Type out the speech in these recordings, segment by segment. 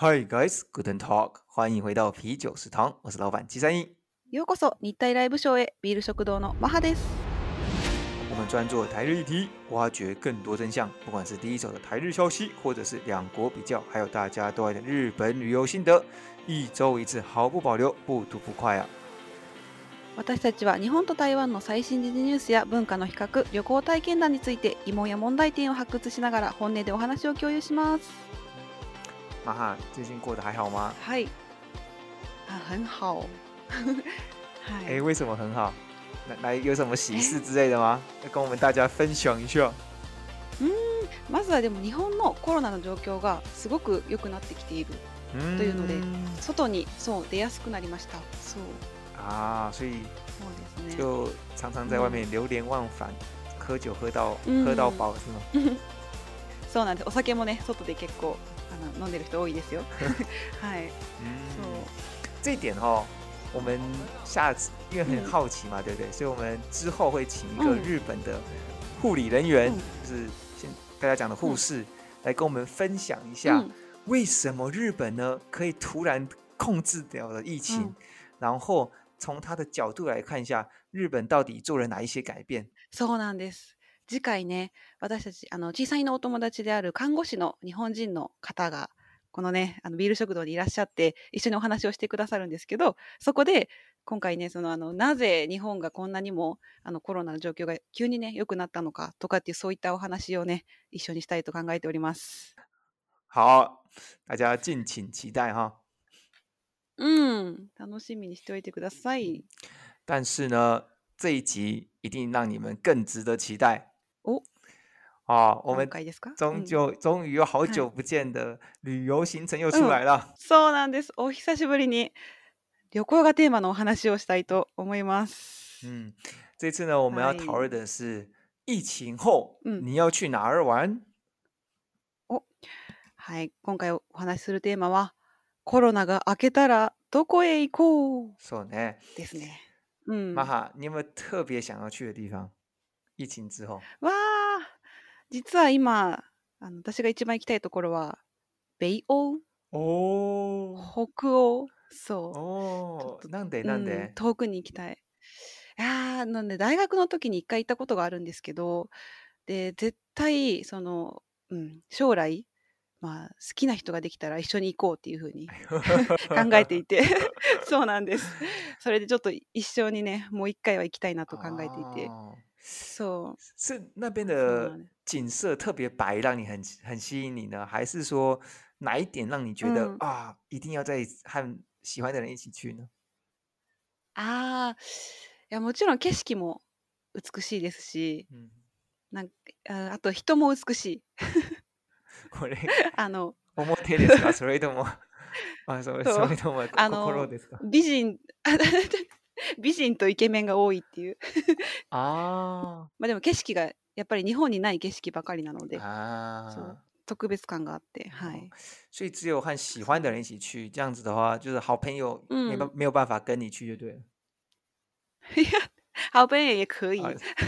Hi guys, good talk，欢迎回到啤酒食堂，我是老板吉三一。ようこそ日泰ライブショーへビール食堂のマハです。我们专做台日议题，挖掘更多真相，不管是第一手的台日消息，或者是两国比较，还有大家都爱的日本旅游心得，一周一次，毫不保留，不吐不快啊！私たちは日本と台湾の最新時事ニュースや文化の比較旅行体験談について疑問や問題点を発掘しながら本音でお話を共有します哈哈，最近过得还好吗？はいあ很好は哎、い为什么很好？来来，有什么喜事之类的吗？要 跟我们大家分享一下。まずはでも日本のコロナの状況がすごく良くなってきているというので外にそう出やすくなりましたそう啊，所以就常常在外面流连忘返，喝酒喝到喝到饱，是吗？嗯 そうなんです。お酒もね、外で結構あの飲んでる人多いですよ。はい。う这一点哈，我们下次因为很好奇嘛，对不对？所以我们之后会请一个日本的护理人员，就是先大家讲的护士，来跟我们分享一下，为什么日本呢可以突然控制掉了疫情，然后。从他的角度来看一下，日本到底做了哪一些改变？そうなんです。次回ね、私たちあの小さいのお友達である看護師の日本人の方がこのね、あのビール食堂にいらっしゃって一緒にお話をしてくださるんですけど、そこで今回ね、そのあのなぜ日本がこんなにもあのコロナの状況が急にね良くなったのかとかっていうそういったお話をね一緒にしたいと考えております。好，大家敬请期待哈。うん、楽しみにしておいてください。但是呢，这一集一定让你们更值得期待お、啊！我们解で嗯，终于有好い。久不见的旅游行程又出来了。そうなんです。お久しぶりに旅行がテーマのお話をしたいと思います。嗯，这次呢，我们要讨い。论的是疫情后うん。你要去哪儿玩？お、はい。今回お話しするテーマはコロナが明けたらどこへ行こうそうね。ですね。嗯，玛哈，你有特別想要去的地方？疫情之後。わあ、実は今あの私が一番行きたいところは北欧、お北欧、そうおなんでなんうんで遠くに行きたい。いやなんで大学の時に一回行ったことがあるんですけど、で絶対その、うん、将来まあ、好きな人ができたら一緒に行こうっていうふうに 考えていて そうなんですそれでちょっと一緒にねもう一回は行きたいなと考えていて、そう是那边的景色特别白让你很很吸引你呢还是说哪一点让你觉得、啊一定要在和喜欢的人一起去呢ああいやもちろん景色も美しいですし、うん、なんあと人も美しいこれ あの表ですか それとも あそれそれとも心ですか美人美人とイケメンが多いっていうああ。まあでも景色がやっぱり日本にない景色ばかりなのでああ。特別感があって、はい。所以只有和喜欢的人一起去，这样子的话，就是好朋友没办、没有办法跟你去就对了。好，本人也可以，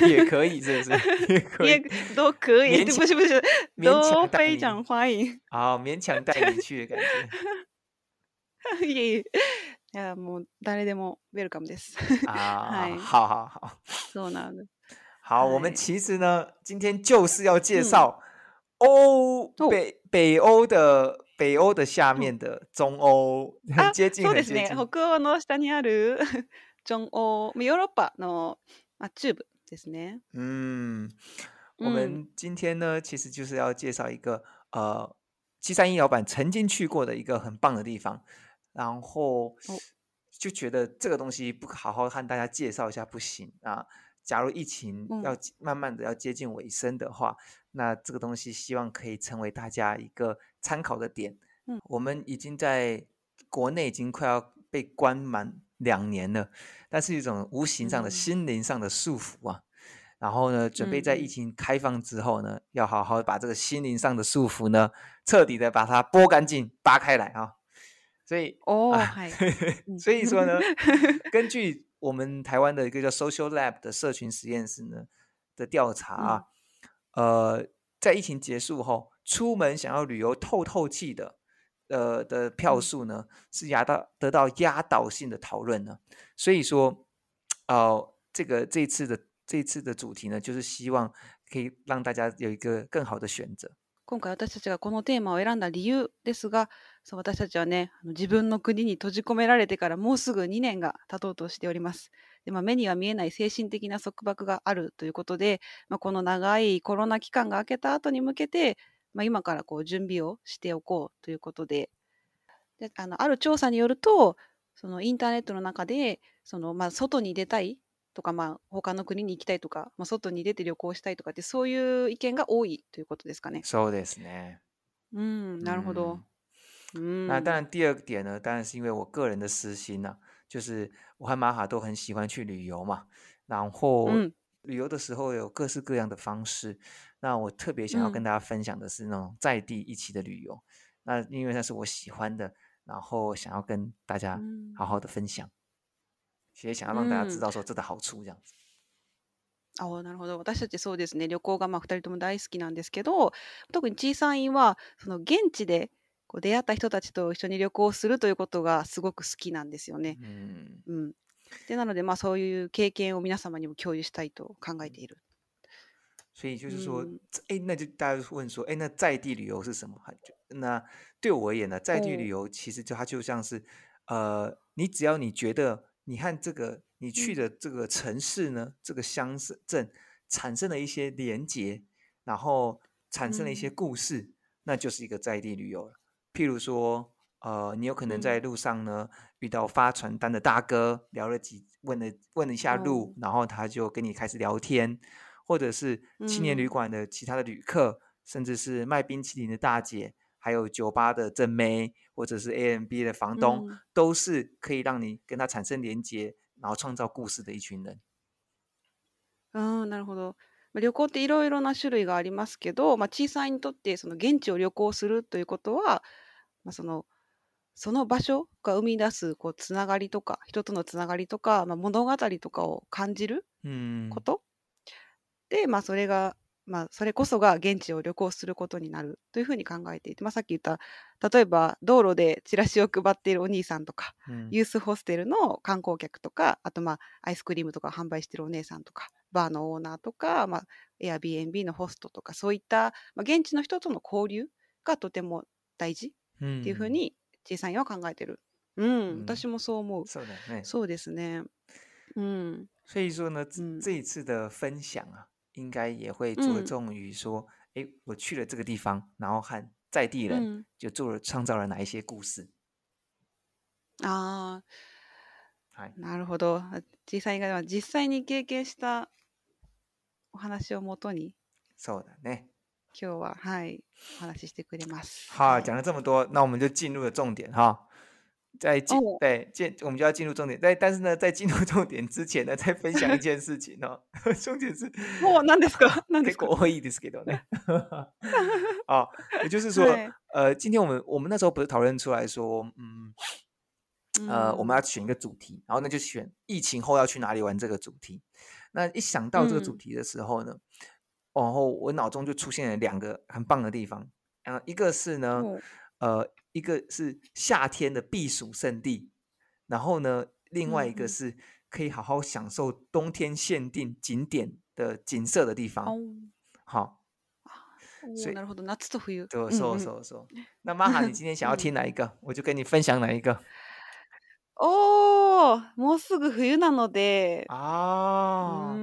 也可以，是不是 也都可以，不是不是，都非常欢迎好，勉强 带你去感觉。い、やもう誰でもウェルカムです。好好好。そうなんです。好，我们其实呢，今天就是要介绍欧北北欧的北欧的下面的中欧，接近的接近。北欧の下にある。中欧，欧洲的中部，ですね。嗯，我们今天呢，其实就是要介绍一个，呃，七三一老板曾经去过的一个很棒的地方，然后就觉得这个东西不好好和大家介绍一下不行啊。假如疫情要慢慢的要接近尾声的话，那这个东西希望可以成为大家一个参考的点。嗯，我们已经在国内已经快要被关门。两年了，但是一种无形上的心灵上的束缚啊。然后呢，准备在疫情开放之后呢，要好好把这个心灵上的束缚呢，彻底的把它剥干净、扒开来啊。所以哦，所以说呢，根据我们台湾的一个叫 Social Lab 的社群实验室呢的调查啊，呃，在疫情结束后，出门想要旅游透透气的。呃的票数呢是压到得到压倒性的讨论呢。所以说，呃，这个这次的这次的主题呢，就是希望可以让大家有一个更好的选择。今回私たちがこのテーマを選んだ理由ですが、そう私たちはね、自分の国に閉じ込められてからもうすぐ2年が経とうとしております。でまあ、目には見えない精神的な束縛があるということで、まあ、この長いコロナ期間が明けた後に向けて、まあ、今からこう準備をしておこうということでであのある調査によるとそのインターネットの中でその、まあ、外に出たいとか、まあ、他の国に行きたいとか、まあ、外に出て旅行したいとかってそういう意見が多いということですかね。そうですね。なるほど。那当然，第二点呢，当然是因为我个人的私心呐、啊，就是我和玛哈都很喜欢去旅游嘛，然后旅游的时候有各式各样的方式。那我特别想要跟大家分享的是那种在地一起的旅游，嗯、那因为那是我喜欢的，然后想要跟大家好好的分享，也、想要让大家知道说这的好处这样子。あなるほど私たちそうですね旅行がまあ2人とも大好きなんですけど特に小さいはその現地でこう出会った人たちと一緒に旅行するということがすごく好きなんですよね。うん、うん、でなのでまあそういう経験を皆様にも共有したいと考えている。所以就是说，哎，那就大家问说，哎，那在地旅游是什么？就那对我而言呢，在地旅游其实就它就像是，呃，你只要你觉得，你看这个你去的这个城市呢，这个乡镇产生了一些连结，然后产生了一些故事，那就是一个在地旅游了。譬如说，呃，你有可能在路上呢遇到发传单的大哥，聊了几问了问了一下路，然后他就跟你开始聊天。或者是青年旅馆的其他的旅客，嗯、甚至是卖冰淇淋的大姐，还有酒吧的正妹，或者是 A M B 的房东，嗯、都是可以让你跟他产生连接，然后创造故事的一群人。あなるほど。旅行っていろいろな種類がありますけど、まあ、小さいにとってその現地を旅行するということは、まあ、そのその場所が生み出すこうつながりとか人とのつながりとか、まあ、物語とかを感じることで、まあ、それが、まあ、それこそが現地を旅行することになるというふうに考えていて、まあ、さっき言った例えば道路でチラシを配っているお兄さんとか、うん、ユースホステルの観光客とかあとまあアイスクリームとか販売してるお姉さんとかバーのオーナーとか、まあ、Airbnb のホストとかそういった、まあ、現地の人との交流がとても大事っていうふうに小さいは考えてる。うん、うん、私もそう思う。そうだね。そうですね。う所以说呢，这一次的分享啊，应该也会着重于说，哎，我去了这个地方，然后和在地人就做了创造了哪一些故事。啊，なるほど。実際実際に経験した話をに、そうだね。今日ははい、お話してくれます。好，讲了这么多，那我们就进入了重点哈。在进对进，我们就要进入重点。但但是呢，在进入重点之前呢，再分享一件事情哦。重点是，哇，那那个，那那个会议的 schedule 啊，也就是说，呃，今天我们我们那时候不是讨论出来说，嗯，呃，我们要选一个主题，然后那就选疫情后要去哪里玩这个主题。那一想到这个主题的时候呢，然后我脑中就出现了两个很棒的地方。嗯，一个是呢。呃，一个是夏天的避暑胜地，然后呢，另外一个是可以好好享受冬天限定景点的景色的地方。好，所以，なるほど、夏と冬，说说说说。那马哈，你今天想要听哪一个，我就跟你分享哪一个。哦，もうすぐ冬なので、啊。。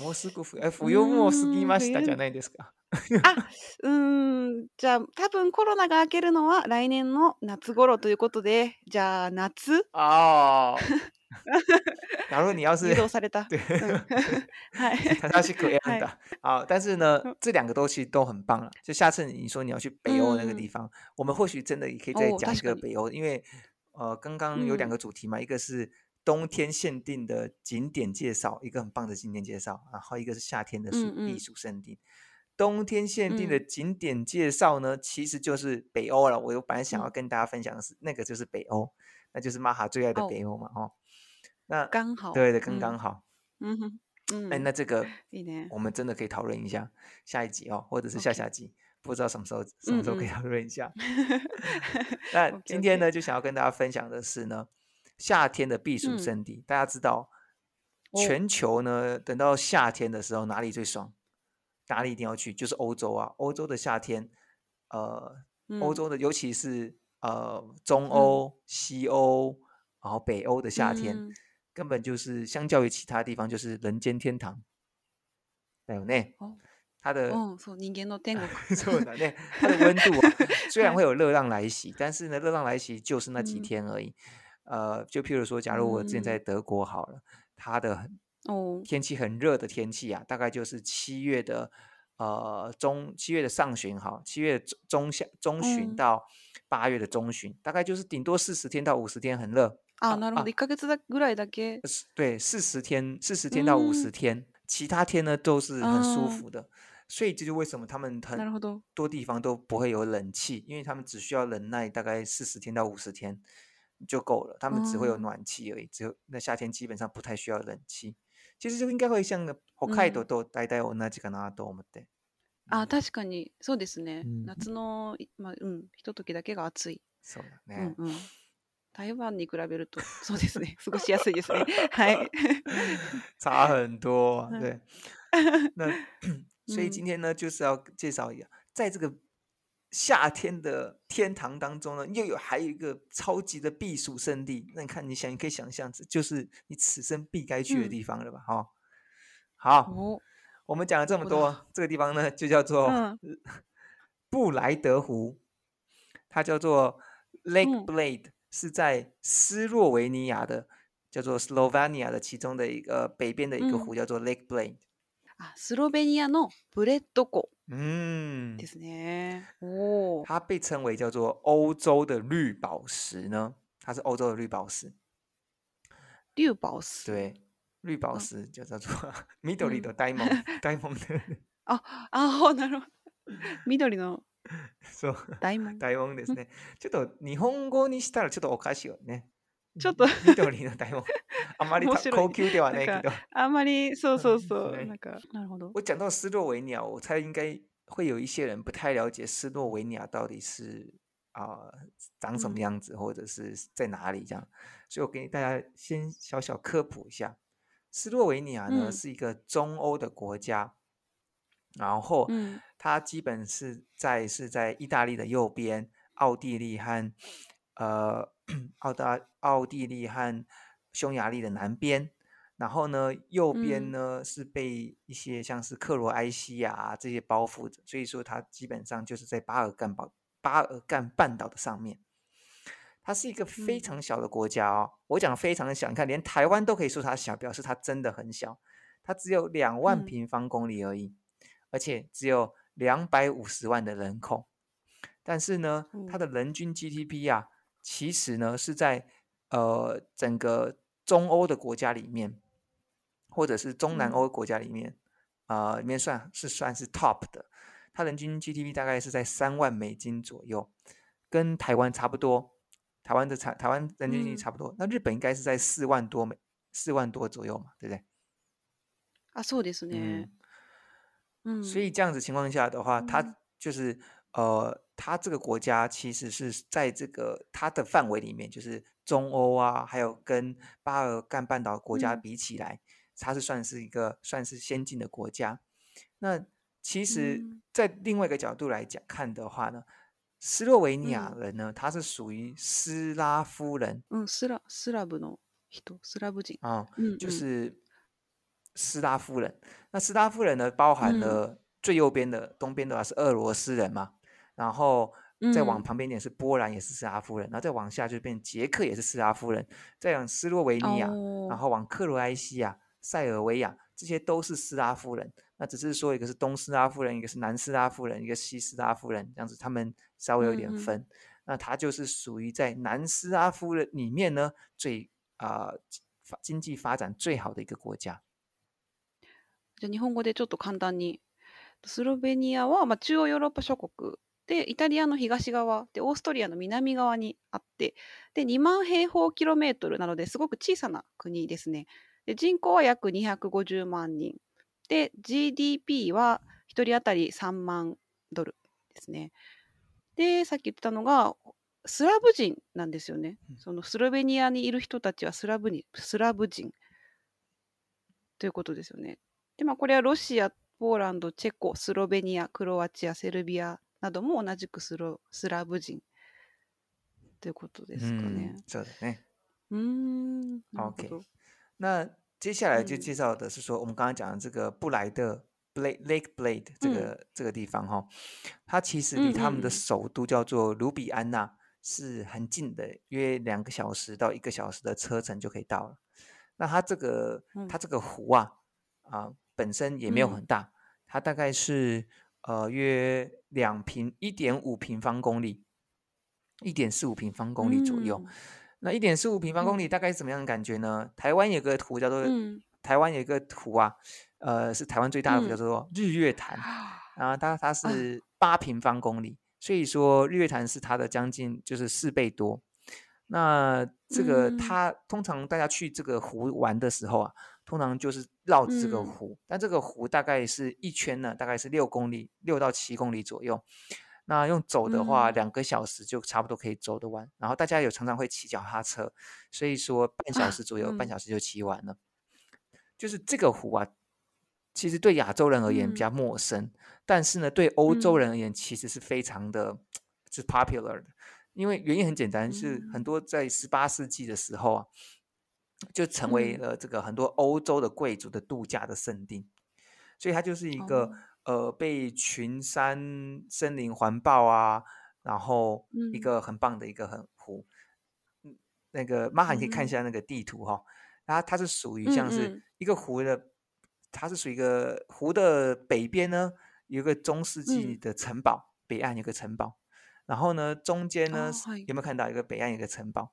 もうすぐ冬も過ぎましたじゃないですか。あ、うん、じゃあ多分コロナが明けるのは来年の夏頃ということで、じゃあ夏あ あ。假如你要是对，し是可以的好，但是呢，这两个东西都很棒了。就下次你说你要去北欧那个地方，我们或许真的也可以再讲一个北欧，因为呃，刚刚有两个主题嘛，一个是冬天限定的景点介绍，一个很棒的景点介绍，然后一个是夏天的避暑胜地。冬天限定的景点介绍呢，其实就是北欧了。我有本来想要跟大家分享的是那个就是北欧，那就是马哈最爱的北欧嘛，哦。那刚好。对的，刚刚好。嗯。哼，哎，那这个我们真的可以讨论一下下一集哦，或者是下下集，不知道什么时候什么时候可以讨论一下。那今天呢，就想要跟大家分享的是呢。夏天的避暑圣地，大家知道，全球呢，等到夏天的时候，哪里最爽？哪里一定要去？就是欧洲啊！欧洲的夏天，呃，欧洲的，尤其是呃，中欧、西欧，然后北欧的夏天，根本就是相较于其他地方，就是人间天堂。还有那它的人间的天堂，的温度啊，虽然会有热浪来袭，但是呢，热浪来袭就是那几天而已。呃，就譬如说，假如我现在在德国好了，它的哦天气很热的天气啊，大概就是七月的呃中七月的上旬，哈，七月中下中旬到八月的中旬，大概就是顶多四十天到五十天很热啊。那一个月对四十天，四十天到五十天，其他天呢都是很舒服的。所以这就为什么他们很多地方都不会有冷气，因为他们只需要忍耐大概四十天到五十天。就够了，他们只会有暖气而已，嗯、只有那夏天基本上不太需要冷气。其实应该会像北海道と大体同じかなと思って。うん、あ確かにそうですね。うん、夏のまあうんひときだけが暑い。そうだね。うんうん、台湾に比べるとそうですね。過ごしやすいですね。はい。差很多。对。那所以今天呢，就是要介绍一下，在这个夏天的天堂当中呢，又有还有一个超级的避暑胜地。那你看，你想，你可以想象，这就是你此生必该去的地方了吧？哈，好，我们讲了这么多，这个地方呢，就叫做 布莱德湖，它叫做 Lake Blade，是在斯洛维尼亚的，叫做 Slovenia 的其中的一个北边的一个湖，叫做 Lake Blade。あスロベニアのブレッド湖ん。ですね。お。它被称为叫做欧洲的绿宝石呢，它是欧洲的绿宝石。绿宝石，对，绿宝石就叫做緑のダイモンダイモンド。あ、あ、なるほど。緑の。そう。ダイモンド。ダイモンですね。ちょっと日本語にしたらちょっとおかしいよね。ちょっと緑の台帽 あまり高級ではないけど、あまりそうそうそうなんかなるほど。我っ到斯洛の尼ロ我猜应该会有一些人不太了解斯洛维尼亚到底是啊长什么样子，或者是在哪里这样。所以我给大家先小小科普一下，斯洛维尼亚呢是一个中欧的国家，然后它基本是在是在意大利的右边，奥地利和呃。澳大奥地利和匈牙利的南边，然后呢，右边呢是被一些像是克罗埃西亚这些包覆着，所以说它基本上就是在巴尔干半巴尔干半岛的上面。它是一个非常小的国家哦，我讲非常的小，你看连台湾都可以说它小，表示它真的很小。它只有两万平方公里而已，而且只有两百五十万的人口，但是呢，它的人均 GDP 呀。其实呢，是在呃整个中欧的国家里面，或者是中南欧国家里面啊，里面算是算是 top 的。它人均 GDP 大概是在三万美金左右，跟台湾差不多。台湾的差，台湾人均 GDP 差不多。那日本应该是在四万多美，四万多左右嘛，对不对？啊，そうですね。嗯，所以这样子情况下的话，它就是呃。它这个国家其实是在这个它的范围里面，就是中欧啊，还有跟巴尔干半岛国家比起来，它是算是一个算是先进的国家。那其实，在另外一个角度来讲看的话呢，斯洛维尼亚人呢，他是属于斯拉夫人。嗯，斯拉斯拉布诺，斯拉布人啊，嗯，就是斯拉夫人。那斯拉夫人呢，包含了最右边的东边的话是俄罗斯人嘛？然后，再往旁边一点是波兰，也是斯拉夫人。然后再往下就变捷克，也是斯拉夫人。再往斯洛维尼亚，然后往克罗埃西亚、塞尔维亚，这些都是斯拉夫人。那只是说，一个是东斯拉夫人，一个是南斯拉夫人，一个西斯拉夫人，这样子，他们稍微有点分。那他就是属于在南斯拉夫人里面呢，最啊，经济发展最好的一个国家。じゃ日本語でちょっと簡単に、スロベニアはまあ中央ヨーロッパ諸国。でイタリアの東側でオーストリアの南側にあってで2万平方キロメートルなのですごく小さな国ですね。で人口は約250万人で GDP は1人当たり3万ドルですね。でさっき言ったのがスラブ人なんですよね。そのスロベニアにいる人たちはスラブにスラブ人ということですよね。でまあこれはロシアポーランドチェコスロベニアクロアチアセルビアなども同じくスロスラブ人ということですかね。そうだね。うん。オッ那接下来就介绍的是说，我们刚刚讲的这个布莱德 b Lake Blade 这个这个地方哈，它其实离他们的首都叫做卢比安娜是很近的，约两个小时到一个小时的车程就可以到了。那它这个它这个湖啊啊本身也没有很大，它大概是。呃，约两平，一点五平方公里，一点四五平方公里左右。那一点四五平方公里大概怎么样的感觉呢？台湾有个图叫做，台湾有个图啊，呃，是台湾最大的叫做日月潭，然后它它是八平方公里，所以说日月潭是它的将近就是四倍多。那这个它通常大家去这个湖玩的时候啊，通常就是绕着这个湖。但这个湖大概是一圈呢，大概是六公里，六到七公里左右。那用走的话，两个小时就差不多可以走得完。然后大家有常常会骑脚踏车，所以说半小时左右，半小时就骑完了。就是这个湖啊，其实对亚洲人而言比较陌生，但是呢，对欧洲人而言其实是非常的 是 popular 的。因为原因很简单，是很多在十八世纪的时候啊，就成为了这个很多欧洲的贵族的度假的圣地，所以它就是一个呃被群山森林环抱啊，然后一个很棒的一个很湖。那个马哈，你可以看一下那个地图哈，它它是属于像是一个湖的，它是属于一个湖的北边呢有一个中世纪的城堡，北岸有个城堡。然后呢，中间呢有没有看到一个北岸一个城堡？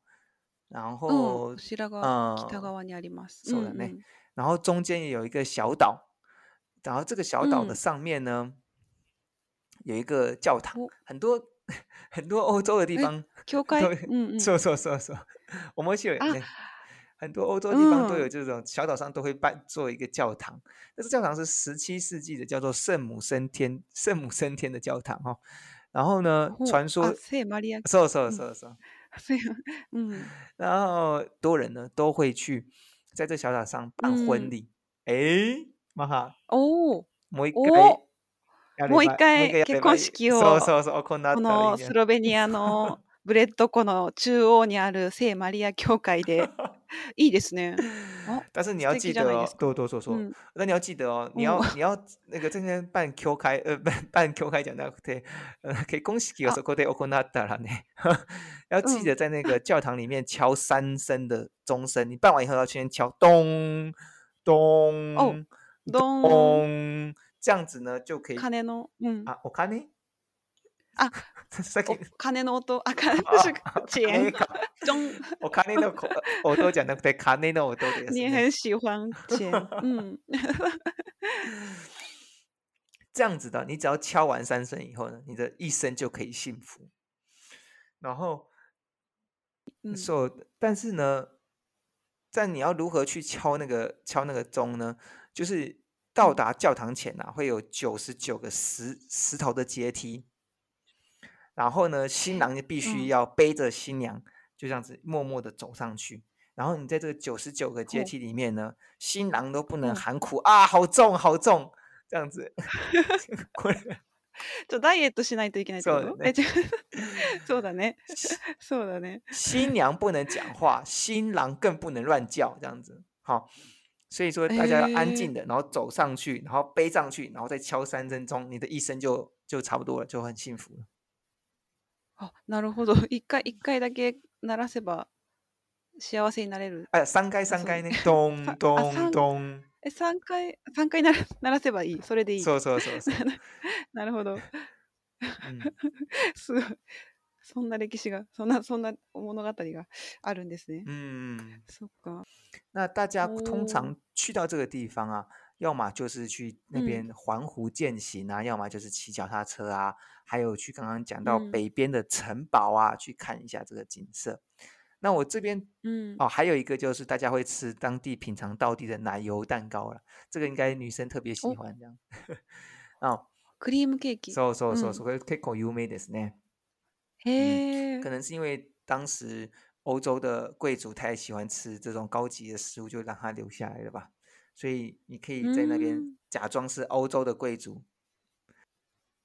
然后，嗯，然后中间有一个小岛，然后这个小岛的上面呢有一个教堂，很多 很多欧洲的地方，教会，嗯嗯，说说说我们去很多欧洲地方都有这种小岛上都会办做一个教堂，但是教堂是十七世纪的，叫做圣母升天，圣母升天的教堂哦。然后呢，传说，そうそうそうそう，所以嗯，然后多人呢都会去在这小岛上办婚礼。哎，マハ、おもう一回。もう一回結婚式をこのスロベニアのブレッド湖の中央にある聖マリア教会でいいですね。但是你要记得哦，多多说说。那你要记得哦，你要你要那个今天办 Q 开呃办办 Q 开讲台，对，呃可以恭喜有说过的 OCONADA 了呢。要记得在那个教堂里面敲三声的钟声，你办完以后要先敲咚咚哦咚，这样子呢就可以。卡内隆，嗯啊，我卡内。啊，声音！卡内诺多啊，是姐钟。我卡内诺，我都讲那对卡内诺多的意思。你很喜欢姐，嗯。这样子的，你只要敲完三声以后呢，你的一生就可以幸福。然后，所但是呢，在你要如何去敲那个敲那个钟呢？就是到达教堂前呢，会有九十九个石石头的阶梯。然后呢，新郎就必须要背着新娘，就这样子默默的走上去。然后你在这个九十九个阶梯里面呢，新郎都不能喊苦啊，好重，好重，这样子。就ダイエットしないといけない。的。そうだね。そうだね。新娘不能讲话，新郎更不能乱叫，这样子。好。所以说，大家要安静的，然后走上去，然后背上去，然后再敲三分钟，你的一生就就差不多了，就很幸福了。あ、なるほど。一回、一回だけ鳴らせば幸せになれる。あ、三回三回ね。ドンド ンドン。え、三回、三回鳴ら 鳴らせばいい。それでいい。そうそうそうそう。なるほど。うん、すごい。そんな歴史が、そんな、そんな物語があるんですね。うんそっか。那大家通常去到这个地方啊，要么就是去那边环湖践行啊，要么就是骑脚踏车啊，还有去刚刚讲到北边的城堡啊，去看一下这个景色。那我这边，嗯，哦，还有一个就是大家会吃当地品尝到地的奶油蛋糕了，这个应该女生特别喜欢这样。哦 c r e a m cake。so so so so cake 可以美味呢。哎，可能是因为当时欧洲的贵族太喜欢吃这种高级的食物，就让它留下来了吧。所以你可以在那边假装是欧洲的贵族。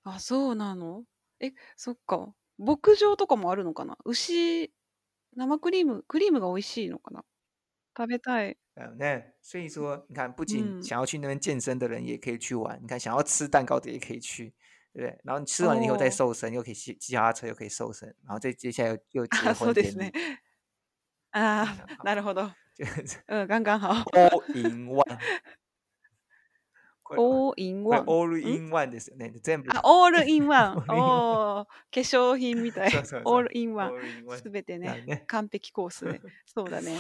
啊，そうなの？え、そっか。牧場とかもあるのかな？牛、生クリーム、クリームが美味しいのかな？食べたい。うん所以说，你看，不仅想要去那边健身的人也可以去玩，你看，想要吃蛋糕的也可以去，对不对？然后你吃完以后再瘦身，又可以骑骑脚踏车，又可以瘦身，然后再接下来又又结婚淋。あ、そうですね。あ、なるほど。呃，刚刚好。All in one。All in one。All in one 的时候，那真不啊。All in one。哦，化妆品，对，All in one，すべてね、完璧コースね。そうだね。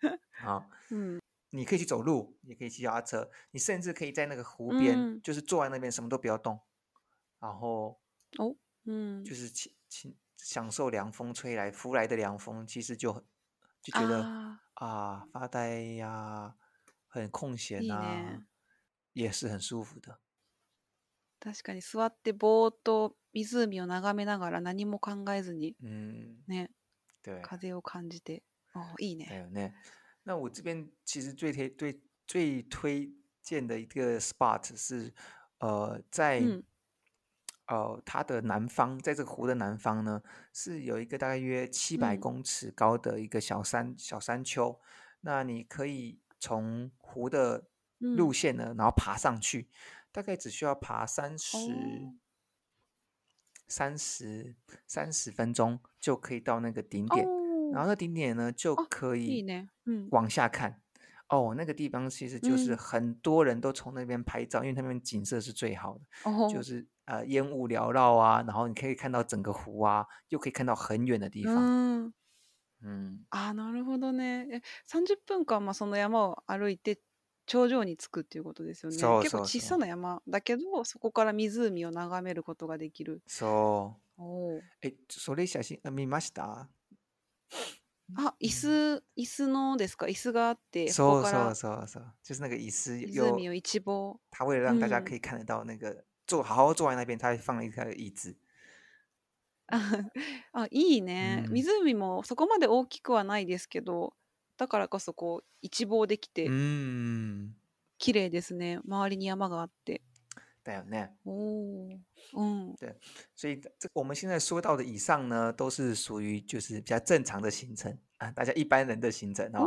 啊。嗯，你可以去走路，也可以骑脚踏车，你甚至可以在那个湖边，就是坐在那边，什么都不要动，然后哦，嗯，就是清享受凉风吹来，拂来的凉风，其实就就觉得。啊，发呆呀、很空いい闲呐、ね。也是很舒服的。確かに座ってぼーっと湖を眺めながら何も考えずに嗯，ね、風を感じて。あいい还ね。有呢，那我这边其实最推最最推荐的一个 spot 是，呃，在嗯呃，它的南方在这个湖的南方呢，是有一个大概约七百公尺高的一个小山小山丘。那你可以从湖的路线呢，然后爬上去，大概只需要爬三十、三十三十分钟就可以到那个顶点。然后那顶点呢，就可以嗯往下看。哦，那个地方其实就是很多人都从那边拍照，因为那边景色是最好的，就是。呃烟雾缭绕啊，然后你可以看到整个湖啊，又可以看到很远的地方。ん。うん、あー、なるほどね。え、30分間、まあ、その山を歩いて、頂上に着くっていうことですよね。そう結構そう小さな山だけど、そこから湖を眺めることができる。そう。え、それ写真あ見ましたあ、椅子、椅子のですか椅子があって、そそうそうそうそう，就是那个椅子有，う做好好坐在那边，他放了一台椅子。啊 いいね。湖もそこまで大きくはないですけど、だからこそこ一望できて、きれいですね。周りに山があって。だよね。おお。嗯。对，所以这我们现在说到的以上呢，都是属于就是比较正常的行程啊，大家一般人的行程啊。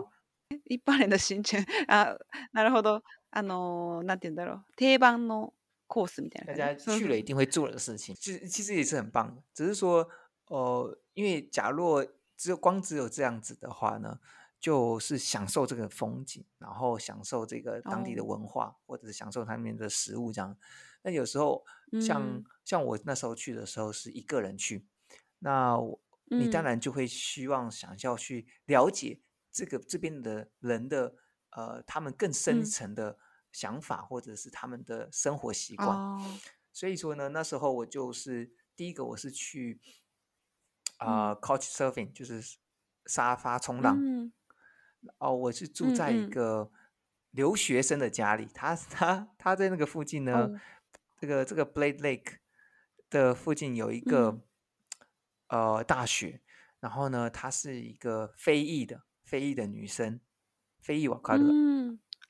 一般人的行程啊，なるほど。あのなんていうんだろう、定番の。course 大家去了一定会做的事情，其实其实也是很棒的。只是说，哦，因为假若只有光只有这样子的话呢，就是享受这个风景，然后享受这个当地的文化，或者是享受他们的食物这样。那有时候，像像我那时候去的时候是一个人去，那我你当然就会希望想要去了解这个这边的人的，呃，他们更深层的。想法或者是他们的生活习惯，所以说呢，那时候我就是第一个，我是去啊 c o u c h surfing，就是沙发冲浪。哦，我是住在一个留学生的家里，他他他在那个附近呢，这个这个 Blade Lake 的附近有一个呃大学，然后呢，她是一个非裔的非裔的女生，非裔瓦卡乐。非洲系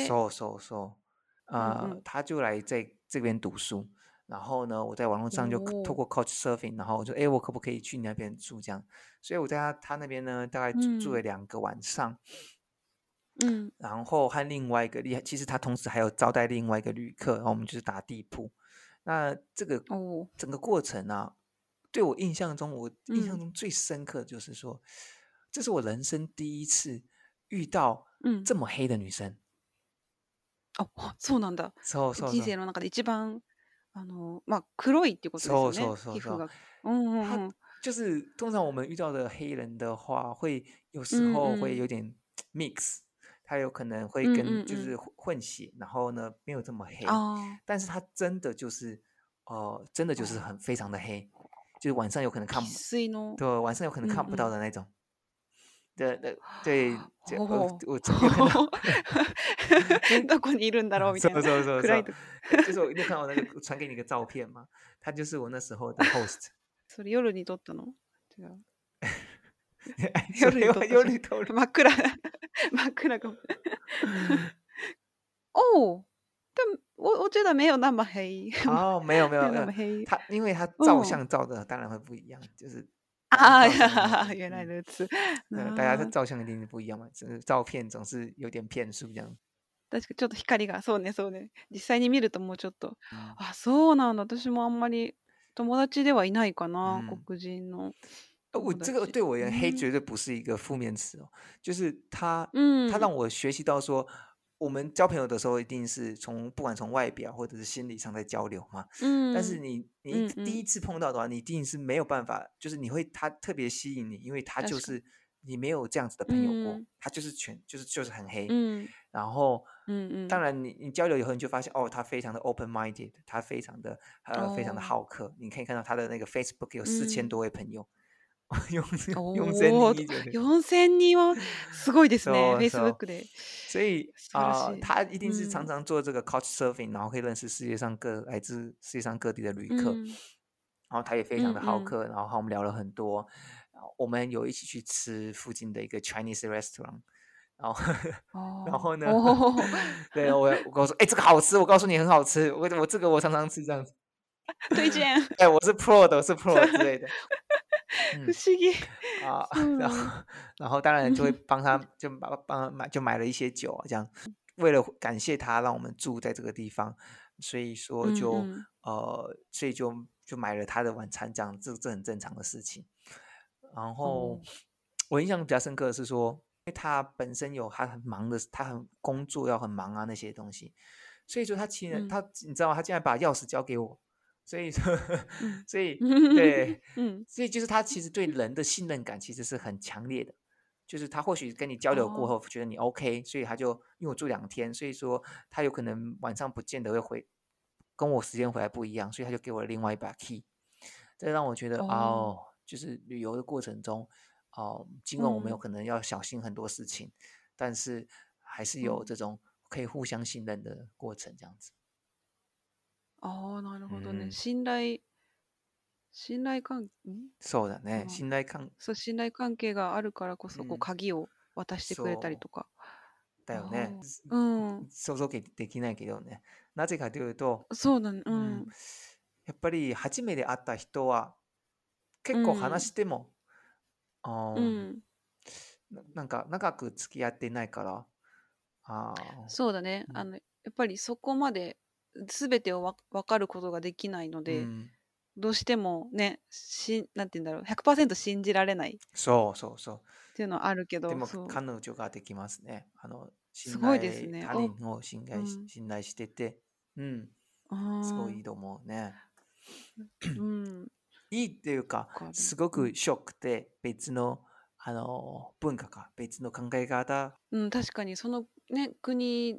，s 说 so so，啊，他就来在这边读书，然后呢，我在网络上就透过 Couch Surfing，然后我就哎，我可不可以去你那边住这样？所以我在他他那边呢，大概住了两个晚上，嗯，然后和另外一个厉害，其实他同时还有招待另外一个旅客，然后我们就是打地铺。那这个哦，整个过程呢，对我印象中，我印象中最深刻就是说，这是我人生第一次。遇到这么黑的女生，哦，哦，そうなんだ，人生の中で一番あのまあ黒いっていうことね。他就是通常我们遇到的黑人的话，会有时候会有点 mix，他有可能会跟就是混血，然后呢没有这么黑，但是他真的就是哦，真的就是很非常的黑，就是晚上有可能看不，对，晚上有可能看不到的那种。的的对，我我有看，哈哈哈哈哈！在どこにいるんだろうみたいなくらいと，就是我有看我那个传给你个照片嘛，他就是我那时候的 post。それ夜に撮ったの？じゃあ夜夜夜撮る真っ暗 真っ暗哦，但我我觉得没有那么黑。哦，没有没有没有。他因为他照相照的当然会不一样，就是。啊，原来如此。大家的照相一定是不一样嘛，只是照片总是有点骗术这样。確かちょっと光が、そうね、そうね。実際に見るともうちょっと、あ、そうなんだ。私もあんまり友達ではいないかな、黒人の。我这个对我而言，黑绝对不是一个负面词哦，就是他，他让我学习到说，我们交朋友的时候，一定是从不管从外表或者是心理上在交流嘛。嗯。但是你你第一次碰到的话，你一定是没有办法，就是你会他特别吸引你，因为他就是你没有这样子的朋友过，他就是全就是就是很黑。嗯。然后嗯嗯，当然你你交流以后你就发现哦，他非常的 open minded，他非常的呃非常的好客，你可以看到他的那个 Facebook 有四千多位朋友。四千四千人哦，四千人哦，すごいですね。Facebook で。所以啊，他一定是常常做这个 Couch Surfing，然后可以认识世界上各来自世界上各地的旅客。然后他也非常的好客，然后和我们聊了很多。然后我们有一起去吃附近的一个 Chinese restaurant。然后 哦，然后呢？对，我跟我说，哎，这个好吃，我告诉你很好吃。我我这个我常常吃这样子。推荐。哎，我是 Pro 的，我是 Pro 之类的。不思惯 啊，然后，然后当然就会 帮他，就帮帮买，就买了一些酒，这样为了感谢他让我们住在这个地方，所以说就呃，所以就就买了他的晚餐，这样这这很正常的事情。然后我印象比较深刻的是说，他本身有他很忙的，他很工作要很忙啊那些东西，所以说他竟人，他你知道吗？他竟然把钥匙交给我。所以说，所以对，嗯，所以就是他其实对人的信任感其实是很强烈的，就是他或许跟你交流过后觉得你 OK，所以他就因为我住两天，所以说他有可能晚上不见得会回，跟我时间回来不一样，所以他就给我另外一把 key，这让我觉得哦，就是旅游的过程中哦，尽管我们有可能要小心很多事情，但是还是有这种可以互相信任的过程，这样子。ああ、なるほどね。ん、信頼、信頼関係、そうだね。信頼関そう、信頼関係があるからこそ、こう、鍵を渡してくれたりとか。うだよね。うん。想像できないけどね。なぜかというと、そうだね。ううん、やっぱり初めて会った人は結構話しても、あうん。ななんか長く付き合っていないから、ああ、そうだね。うあの、やっぱりそこまで全てを分かることができないので、うん、どうしてもねしなんて言うんだろう100%信じられないそうそうそうっていうのはあるけどでも彼女ができますねあのすごいですね他人を信頼,、信頼しててうんすごいいと思うね、うん、いいっていうかすごくショックで別のあの文化か別の考え方うん確かにそのね国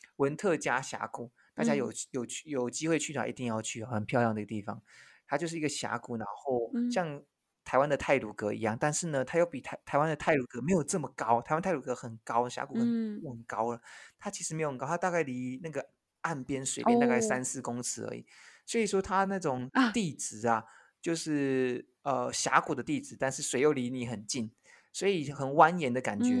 文特加峡谷，大家有有去有机会去的话一定要去，很漂亮的一个地方。它就是一个峡谷，然后像台湾的泰鲁格一样，但是呢，它又比台台湾的泰鲁格没有这么高。台湾泰鲁格很高，峡谷很高了，它其实没有很高，它大概离那个岸边水边大概三四公尺而已。所以说它那种地质啊，就是呃峡谷的地质，但是水又离你很近，所以很蜿蜒的感觉，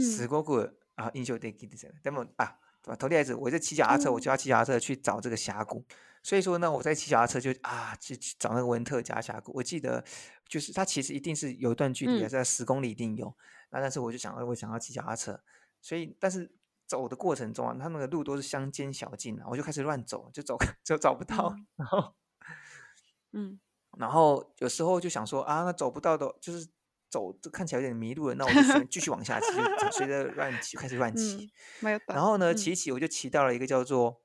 死过鬼。啊，英雄得给的什么？他们啊，对吧？头一还是，我在骑脚踏车，我就要骑脚踏车去找这个峡谷。所以说呢，我在骑脚踏车就啊，去找那个温特加峡谷。我记得就是它其实一定是有一段距离的，在十公里一定有。那但是我就想，我想要骑脚踏车，所以但是走的过程中啊，它那个路都是乡间小径啊，我就开始乱走，就走 就找不到。然后，嗯，然后有时候就想说啊，那走不到的，就是。走，这看起来有点迷路了。那我们就继续往下骑，随着乱骑开始乱骑。然后呢，骑骑我就骑到了一个叫做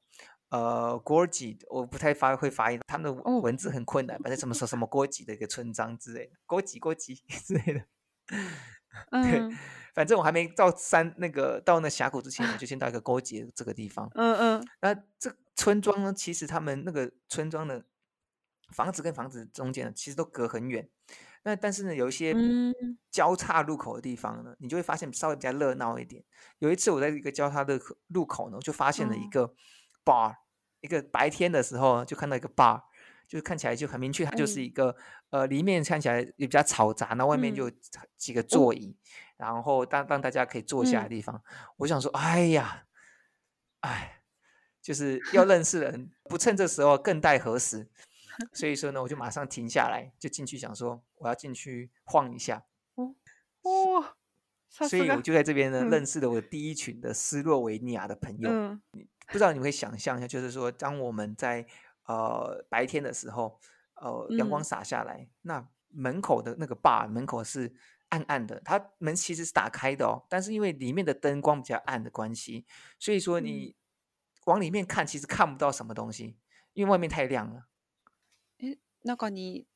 呃 g 吉，我不太发会发音，他们的文字很困难。反正什么什么什么 g 吉的一个村庄之类的，o r g 吉之类的。嗯，反正我还没到山那个到那峡谷之前，我就先到一个 g 吉这个地方。嗯嗯。那这村庄呢？其实他们那个村庄的房子跟房子中间其实都隔很远。那但是呢，有一些交叉路口的地方呢，你就会发现稍微比较热闹一点。有一次，我在一个交叉的路口呢，我就发现了一个 bar，一个白天的时候就看到一个 bar，就看起来就很明确，它就是一个呃，里面看起来也比较嘈杂，那外面就几个座椅，然后让让大家可以坐下的地方。我想说，哎呀，哎，就是要认识人，不趁这时候更待何时？所以说呢，我就马上停下来，就进去想说。我要进去晃一下，哦哇，所以我就在这边呢，认识了我第一群的斯洛维尼亚的朋友。嗯，不知道你们想象一下，就是说，当我们在呃白天的时候，呃阳光洒下来，那门口的那个坝门口是暗暗的，它门其实是打开的哦，但是因为里面的灯光比较暗的关系，所以说你往里面看其实看不到什么东西，因为外面太亮了。那个你。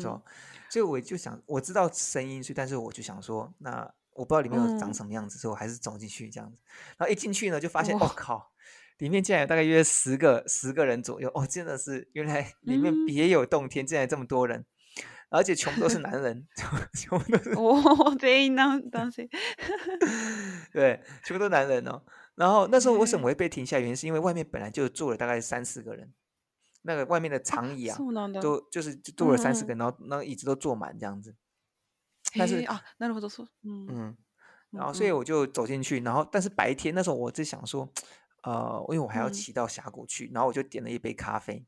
中，所以我就想，我知道声音以但是我就想说，那我不知道里面长什么样子，所以我还是走进去这样子。然后一进去呢，就发现，我靠，里面然有大概约十个十个人左右，哦，真的是，原来里面别有洞天，竟然这么多人，而且部都是男人，部都是。哦，这一当当时，对，部都男人哦。然后那时候我什么会被停下？原因是因为外面本来就坐了大概三四个人，那个外面的长椅啊，都就是坐了三四个人，然后那个椅子都坐满这样子。但是啊，那我都说，嗯，然后所以我就走进去，然后但是白天那时候我只想说，呃，因为我还要骑到峡谷去，然后我就点了一杯咖啡。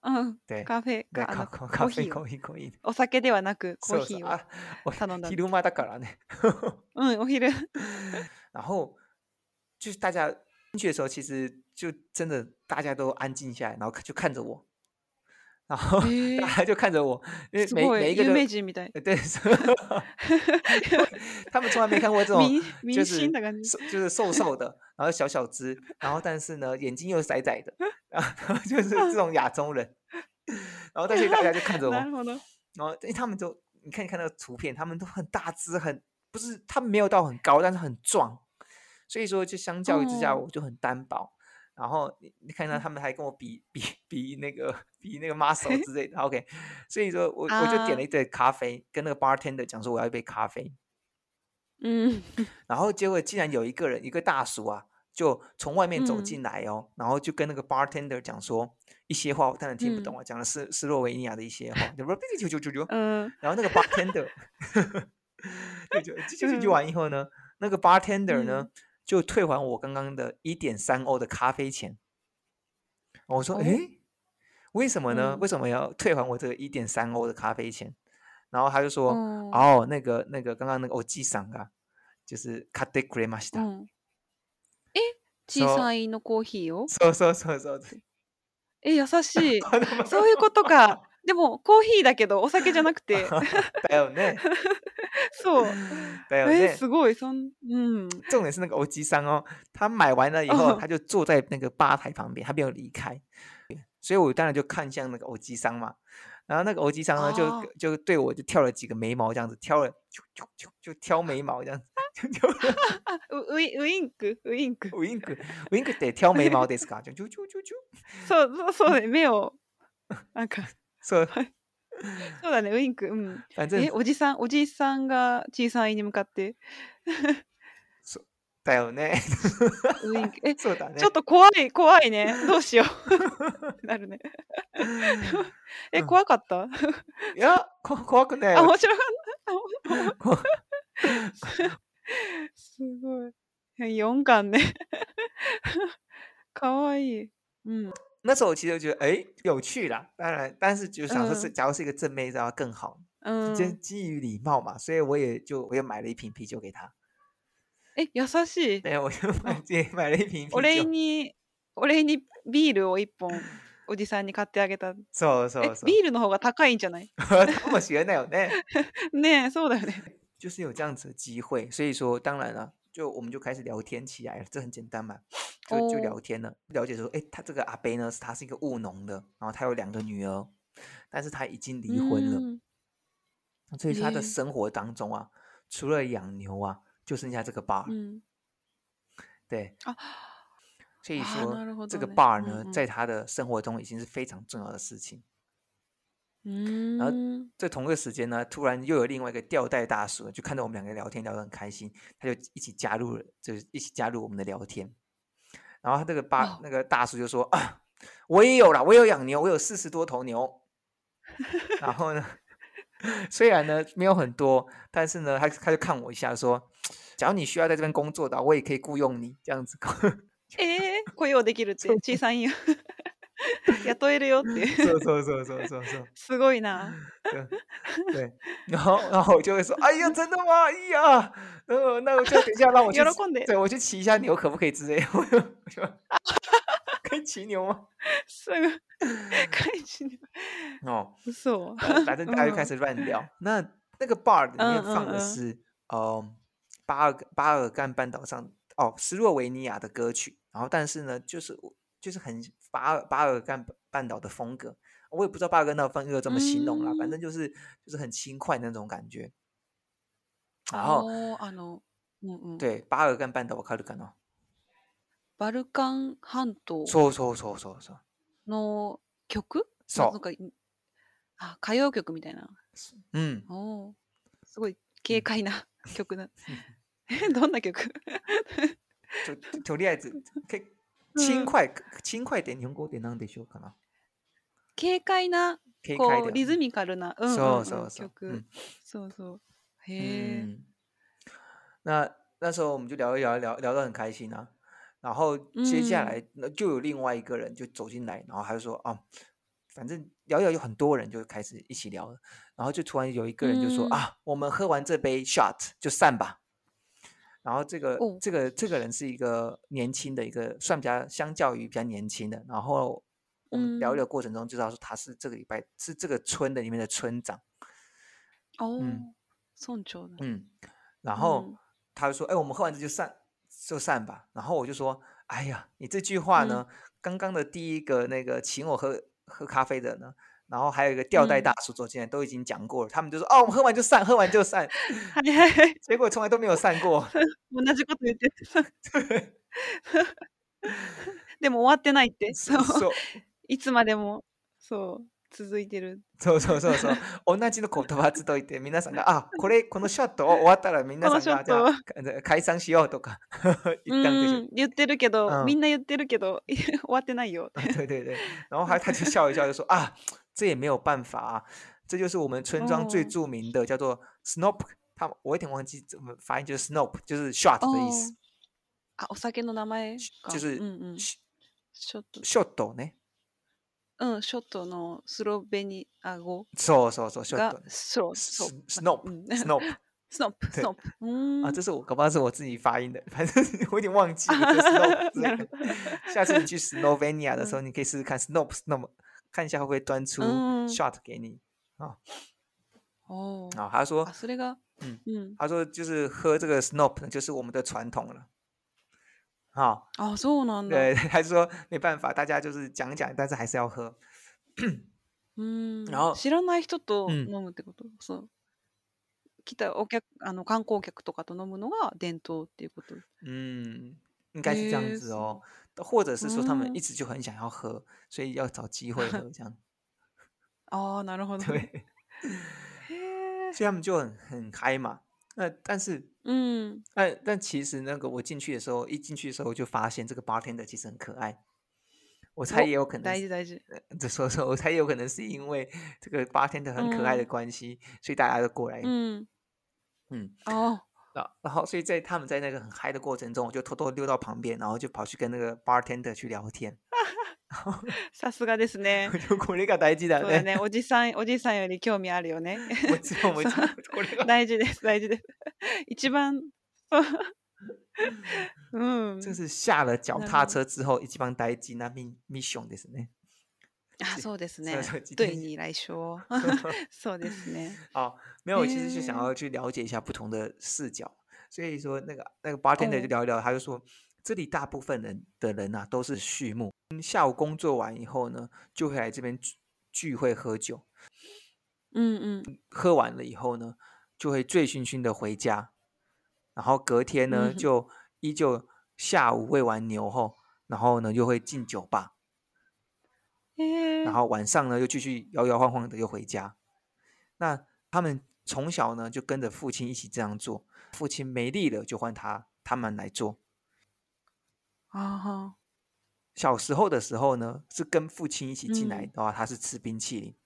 嗯，对，咖啡，咖咖咖啡，咖啡，咖啡。お酒ではなくコーヒーを。所以啊，我昼間だからね。嗯，我喝。然后。就是大家进去的时候，其实就真的大家都安静下来，然后就看着我，然后大家就看着我，因为每每一个都，对，他们从来没看过这种，就是就是瘦瘦的，然后小小只，然后但是呢眼睛又窄窄的，然后 就是这种亚洲人，然后但是大家就看着我，然后因为他们都你看一看那个图片，他们都很大只，很不是，他们没有到很高，但是很壮。所以说，就相较于之下，我就很单薄。然后你你看到他们还跟我比比 比那个比那个 muscle 之类的。OK，所以说我我就点了一杯咖啡，跟那个 bartender 讲说我要一杯咖啡。嗯。然后结果竟然有一个人，一个大叔啊，就从外面走进来哦，然后就跟那个 bartender 讲说一些话，我当然听不懂啊，讲的是斯洛维尼亚的一些话。嗯。然后那个 bartender，就就就完以后呢，那个 bartender 呢。就退还我刚刚的一点三欧的咖啡钱，我说哎，为什么呢？为什么要退还我这个一点三欧的咖啡钱？然后他就说哦，那个那个刚刚那个欧记上啊，就是卡德克雷玛西达，诶，小さいのコーヒーを，so so so so，诶，やさしい，そういうことか。でもコーヒーだけどお酒じゃなくてだよねそうだよね、すごいそんうん重点是那个欧吉桑哦他买完了以后他就坐在那个吧台旁边他没有离开所以我当然就看向那个欧吉ん嘛然后那个欧吉桑呢就就对我就跳了几个眉毛这样子挑了就就就就挑眉毛这样子ウイウインクウインクウインクウインクって挑眉毛ですかちょちょちょちょそうそうね目をなんかそう そうだね、ウインク、うん。え、おじさん、おじいさんが小さいに向かって。そだよね。ウインク、え、そうだね。ちょっと怖い、怖いね。どうしよう。なるね。え、怖かった、いや、こ怖くない。あ、面白かった。すごい。4巻ね。かわいい。うん。那时候其实觉得哎有趣啦，当然，但是就想说，是假如是一个正妹这样更好。嗯，就基于礼貌嘛，所以我也就我也买了一瓶啤酒给他。诶，やさし对，我就买了一瓶啤酒。お礼に、お礼にビ一本おじさんに買ってあげた。そうそうそう。ビールの方が高いんじゃない？なよね。ね、そうだよね。就是有这样子的机会，所以说当然了。就我们就开始聊天起来了，这很简单嘛，就就聊天了。了解说，哎，他这个阿贝呢，是他是一个务农的，然后他有两个女儿，但是他已经离婚了，所以他的生活当中啊，除了养牛啊，就剩下这个 bar。对，啊，所以说这个 bar 呢，在他的生活中已经是非常重要的事情。嗯，然后在同个时间呢，突然又有另外一个吊带大叔，就看到我们两个聊天聊得很开心，他就一起加入了，就是一起加入我们的聊天。然后他这个八那个大叔就说：“啊，我也有了，我有养牛，我有四十多头牛。然后呢，虽然呢没有很多，但是呢，他他就看我一下说，假如你需要在这边工作的，我也可以雇佣你这样子。”诶，雇佣できるって小さいよ。雇えるよって。そ うそうそうそうそうそう。すごいな。对，然后然后就会说：“哎呀，真的吗？哎呀，那那我就等一下让我去，对，我去骑一下牛，可不可以？我样，可以骑牛吗？是，可以骑牛。哦，不是我，反正大家就开始乱聊。那那个 bar 里面放的是呃巴尔巴尔干半岛上哦斯洛维尼亚的歌曲，然后但是呢，就是就是很。”巴尔巴尔干半岛的风格，我也不知道巴尔干风怎么形容了，反正就是就是很轻快那种感觉。哦，あの，嗯嗯，对，巴尔干半岛的风格呢。巴尔干半岛。そうそうそうそうそう。の曲？そう。あ、歌謡曲みたいな。うん。お、すごい軽快な曲な。え、どんな曲？とりあえず、け。轻快，轻快点，柔和点，なんでしょうかな？軽快的，軽快リズミカルな、うんうそうそうそう。曲、そうそう。へー。那那时候我们就聊一聊，聊聊得很开心啊。然后接下来就有另外一个人就走进来，然后他就说啊，反正聊一聊有很多人就开始一起聊了。然后就突然有一个人就说啊，我们喝完这杯 shot 就散吧。然后这个这个这个人是一个年轻的一个，算比较相较于比较年轻的。然后我们聊的过程中就知道说他是这个礼拜，是这个村的里面的村长。哦，酒的。嗯，然后他就说：“哎，我们喝完这就散，就散吧。”然后我就说：“哎呀，你这句话呢，刚刚的第一个那个请我喝喝咖啡的呢。”然后还有一个吊带大叔都已经讲过了，他们就说哦，我们喝完就散，喝完就散 结果从来都没有散过。同じこと言ってでも終わってないって、そう、いつまでもそう続いてる。そうそうそうそう、同じの言葉つといて皆さんがあこれこのショット終わったら皆さんがじゃあ解散しようとか言ったんでしょ。言ってるけど、みんな言ってるけど終わってないよ。对对对，然后他就笑一笑就说啊。这也没有办法啊，这就是我们村庄最著名的叫做 Snop，他我有点忘记怎么发音，就是 Snop，就是 s h o t 的意思。啊，お酒の名前就是嗯嗯 s h o t s h o t 呢？嗯，short 的 Slovenia 啊 go。s h o t short s s n o p Snop Snop Snop。啊，这是我不好是我自己发音的，反正我有点忘记。下次你去 s n o v e n i a 的时候，你可以试试看 Snop Snop。看一下会不会端出 shot 给你啊。哦，啊，他说，それが，嗯嗯，他说就是喝这个 snop 就是我们的传统了。啊，哦，そうなんだ。对，他说没办法，大家就是讲讲，但是还是要喝。嗯，然后知らない人と飲むってこと、そう。来たお客あの観光客とかと飲むのが伝統っていうこと。嗯，应该是这样子哦。或者是说他们一直就很想要喝，所以要找机会这样。哦，那，然后对，所以他们就很很嗨嘛。那但是，嗯，那但其实那个我进去的时候，一进去的时候就发现这个八天的其实很可爱。我猜也有可能，这说说，我猜有可能是因为这个八天的很可爱的关系，所以大家都过来。嗯嗯哦。然后，所以在他们在那个很嗨的过程中，我就偷偷溜到旁边，然后就跑去跟那个 bartender 去聊天。さすがですね。これが大事だね。ね。おじさん、おじさんより興味あるよね。ん。これが大事です、大事です。一番。这是下了脚踏车之后，一番呆机那 mission 的是呢。啊，所以呢，对，来 生，所以呢，哦，没有，我其实是想要去了解一下不同的视角。所以说，那个那个八天的聊一聊，他就说，这里大部分人的人呢，都是畜牧。嗯，下午工作完以后呢，就会来这边聚会喝酒。嗯嗯。喝完了以后呢，就会醉醺醺的回家，然后隔天呢，就依旧下午喂完牛后，然后呢，就会进酒吧。然后晚上呢，又继续摇摇晃晃的又回家。那他们从小呢，就跟着父亲一起这样做。父亲没力了，就换他他们来做。啊小时候的时候呢，是跟父亲一起进来的话，他是吃冰淇淋。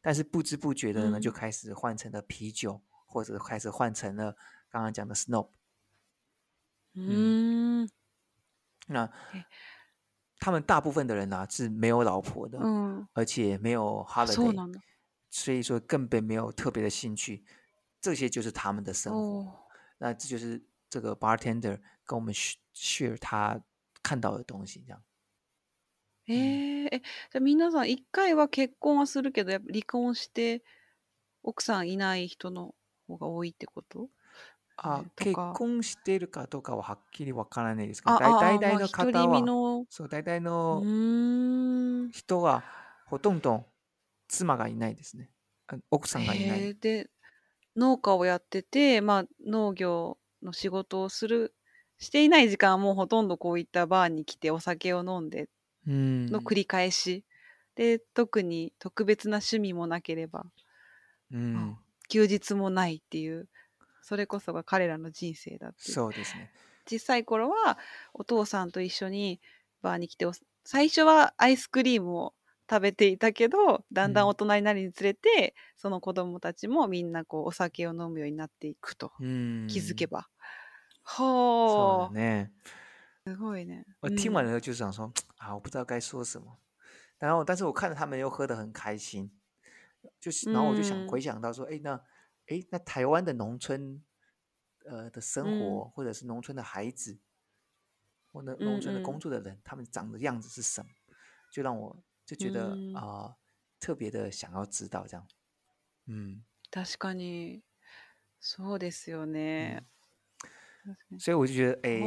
但是不知不觉的呢，就开始换成了啤酒，或者开始换成了刚刚讲的 snow。嗯，那。他们大部分的人呐是没有老婆的，嗯，而且没有 holiday，所以说根本没有特别的兴趣，这些就是他们的生活。那这就是这个 bartender 跟我们 share 他看到的东西，这样。皆さん一回は結婚はするけど、やっぱ離婚して奥さんいない人の方が多いってこと？あ結婚してるかどうかははっきりわからないですけど、大体ま大あ、の方は、そう、大体のん。人はほとんど妻がいないですね。奥さんがいない。で、農家をやってて、まあ、農業の仕事をする、していない時間はもうほとんどこういったバーに来てお酒を飲んでの繰り返し。で、特に特別な趣味もなければ、うん。休日もないっていう。それこそが彼らの人生だってうそうですね実際頃はお父さんと一緒にバーに来て最初はアイスクリームを食べていたけどだんだん大人になりにつれて、うん、その子供たちもみんなこうお酒を飲むようになっていくと、うん、気づけば。ほう。ね。すごいね。我听完了就想说、啊，我不知道该说什么。然后，但是我看着他们又喝得很开心，就是，然后我就想回想到说，哎、那哎，那台湾的农村，呃的生活，或者是农村的孩子，或者农村的工作的人，他们长的样子是什么？就让我就觉得啊，特别的想要知道这样。嗯，確かにそうですよね。所以我就觉得，哎，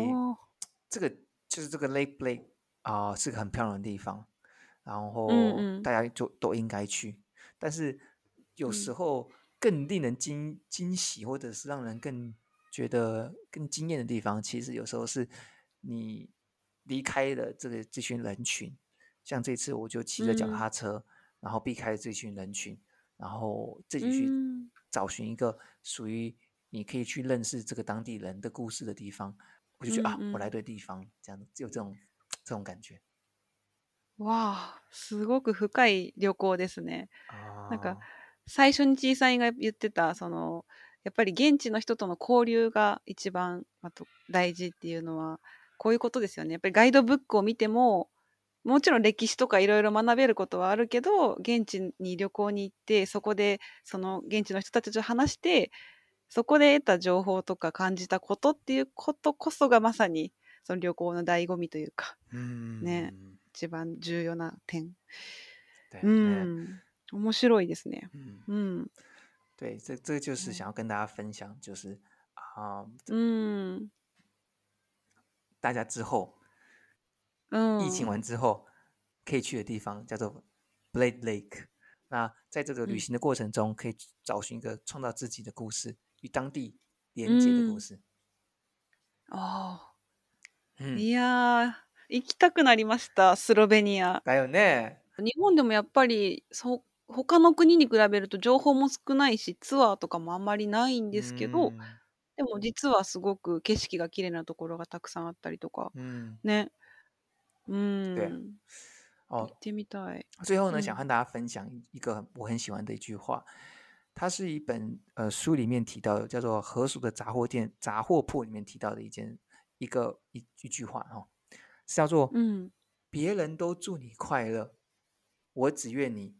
这个就是这个 Lake l a e 啊，是个很漂亮的地方，然后大家就都应该去。但是有时候。更令人惊惊喜，或者是让人更觉得更惊艳的地方，其实有时候是你离开了这个这群人群。像这次，我就骑着脚踏车，然后避开这群人群，然后自己去找寻一个属于你可以去认识这个当地人的故事的地方。我就觉得啊，我来对地方，这样就有这种这种感觉。哇，すごく深い旅行ですね。啊，なん最初にちいさいが言ってた、その、やっぱり現地の人との交流が一番大事っていうのは、こういうことですよね。やっぱりガイドブックを見ても、もちろん歴史とかいろいろ学べることはあるけど、現地に旅行に行って、そこでその現地の人たちと話して、そこで得た情報とか感じたことっていうことこそがまさにその旅行の醍醐味というか、うね、一番重要な点。ね。うん面白いですね。嗯ん。对，这这就是想要跟大家分享，就是啊、嗯，大家之后，嗯，疫情完之后可以去的地方叫做 Blade Lake。那在这个旅行的过程中，可以找寻一个创造自己的故事，与当地连接的故事。哦、いや行きたくなりました、スロベニア。だよね。日本でもやっぱりそ他の国に比べると情報も少ないし、ツアーとかもあんまりないんですけど、ん。でも実はすごく景色が綺麗なところがたくさんあったりとか、うん。ね。うん。行ってみたい。最後呢，う想和ん。大家分享一个我很喜欢的一句话，它是一本呃书里面提到的，叫做《河鼠的杂货店》杂货铺里面提到的一件一个一一句话哦，是叫做嗯。“别人都祝你快乐，我只愿你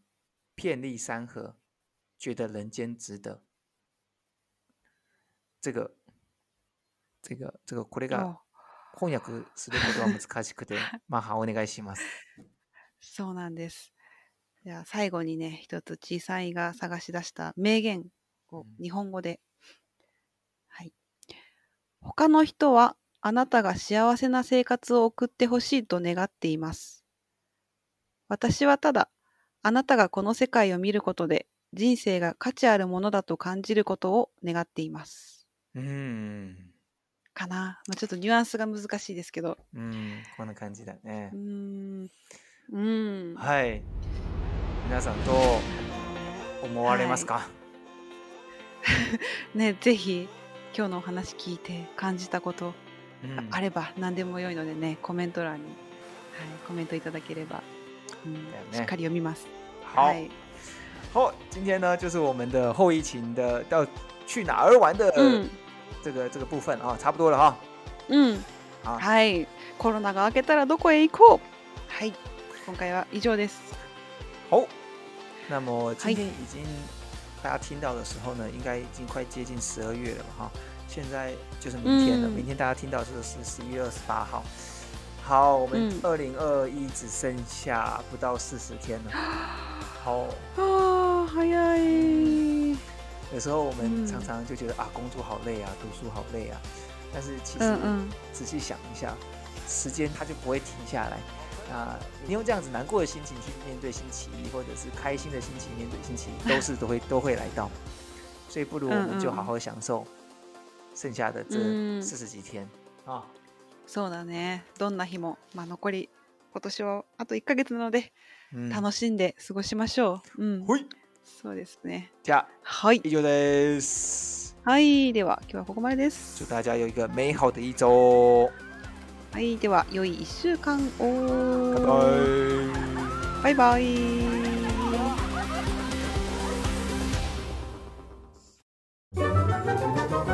遍历山河，觉得人间值得。这个、这个、这个、これが翻訳することは難しくて、マ ハお願いします。そうなんです。じゃあ最後にね、一つ小さいが探し出した名言を日本語で。はい。他の人はあなたが幸せな生活を送ってほしいと願っています。私はただあなたがこの世界を見ることで人生が価値あるものだと感じることを願っています。うん。かな。まあ、ちょっとニュアンスが難しいですけど。うん、こんな感じだね。うん。うん。はい。皆さんどう思われますか、はい、ね、ぜひ今日のお話聞いて感じたこと、うん、あれば何でも良いのでね、コメント欄に、はい、コメントいただければ嗯，しっかり読みます。好，好，今天呢就是我们的后疫情的要去哪儿玩的、这个这个部分啊，差不多了哈。嗯，好，はい、コロナが明けたらどこへ行こう。はい、今回は以上です。好，那么今天已经大家听到的时候呢，应该已经快接近十二月了哈。现在就是明天了，嗯、明天大家听到这个是十一月二十八号。好，我们二零二一只剩下不到四十天了。好啊，好呀。有时候我们常常就觉得啊，工作好累啊，读书好累啊。但是其实仔细想一下，时间它就不会停下来。啊，你用这样子难过的心情去面对星期一，或者是开心的心情面对星期一，都是都会 都会来到。所以不如我们就好好享受剩下的这四十几天啊。そうだね。どんな日も、まあ、残り、今年はあと1ヶ月なので、うん、楽しんで過ごしましょう。うん。はい。そうですね。じゃあ、はい。以上です。はい。では、今日はここまでです。祝大家有一个美好的一周。はい。では、良い1週間を。バイバイ。バイバイ。Thank you.